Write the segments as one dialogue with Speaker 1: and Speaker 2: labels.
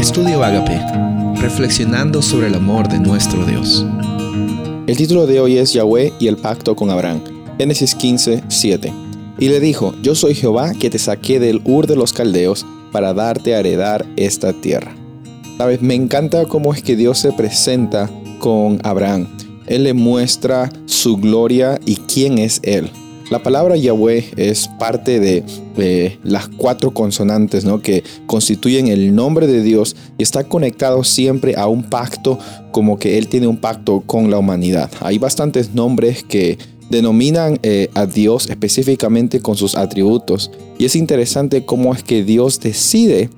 Speaker 1: Estudio Agape, reflexionando sobre el amor de nuestro Dios.
Speaker 2: El título de hoy es Yahweh y el pacto con Abraham. Génesis 15, 7. Y le dijo, yo soy Jehová que te saqué del Ur de los Caldeos para darte a heredar esta tierra. Sabes, me encanta cómo es que Dios se presenta con Abraham. Él le muestra su gloria y quién es Él. La palabra Yahweh es parte de, las cuatro consonantes ¿no? que constituyen el nombre de Dios y está conectado siempre a un pacto como que Él tiene un pacto con la humanidad. Hay bastantes nombres que denominan eh, a Dios específicamente con sus atributos y es interesante cómo es que Dios decide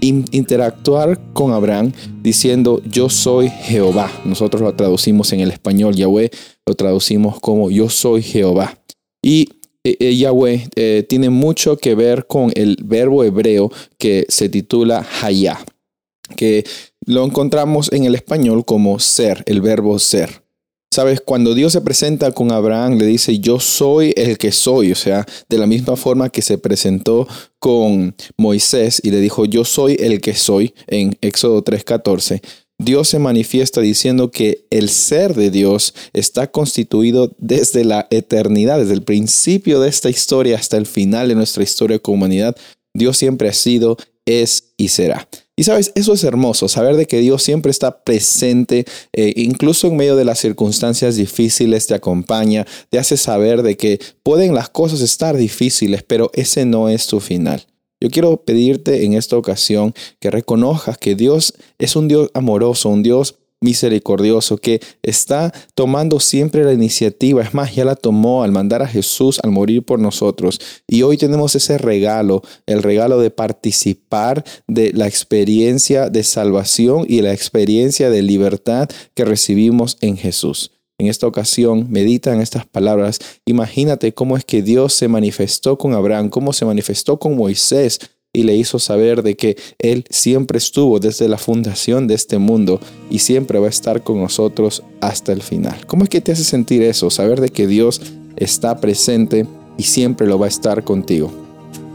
Speaker 2: interactuar con Abraham diciendo yo soy Jehová. Nosotros lo traducimos en el español Yahweh, lo traducimos como yo soy Jehová. Y eh, eh, Yahweh eh, tiene mucho que ver con el verbo hebreo que se titula Hayah, que lo encontramos en el español como ser, el verbo ser. Sabes, cuando Dios se presenta con Abraham, le dice, yo soy el que soy, o sea, de la misma forma que se presentó con Moisés y le dijo, yo soy el que soy en Éxodo 3:14. Dios se manifiesta diciendo que el ser de Dios está constituido desde la eternidad, desde el principio de esta historia hasta el final de nuestra historia como humanidad. Dios siempre ha sido, es y será. Y sabes, eso es hermoso, saber de que Dios siempre está presente, eh, incluso en medio de las circunstancias difíciles, te acompaña, te hace saber de que pueden las cosas estar difíciles, pero ese no es tu final. Yo quiero pedirte en esta ocasión que reconozcas que Dios es un Dios amoroso, un Dios misericordioso que está tomando siempre la iniciativa. Es más, ya la tomó al mandar a Jesús al morir por nosotros. Y hoy tenemos ese regalo, el regalo de participar de la experiencia de salvación y la experiencia de libertad que recibimos en Jesús en esta ocasión, medita en estas palabras. Imagínate cómo es que Dios se manifestó con Abraham, cómo se manifestó con Moisés y le hizo saber de que Él siempre estuvo desde la fundación de este mundo y siempre va a estar con nosotros hasta el final. ¿Cómo es que te hace sentir eso? Saber de que Dios está presente y siempre lo va a estar contigo.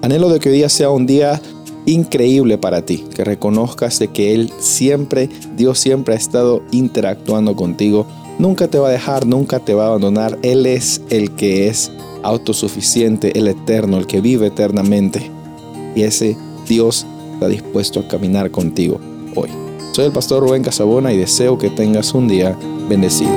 Speaker 2: Anhelo de que hoy día sea un día increíble para ti, que reconozcas de que Él siempre, Dios siempre ha estado interactuando contigo nunca te va a dejar, nunca te va a abandonar. Él es el que es autosuficiente, el eterno, el que vive eternamente. Y ese Dios está dispuesto a caminar contigo hoy. Soy el pastor Rubén Casabona y deseo que tengas un día bendecido.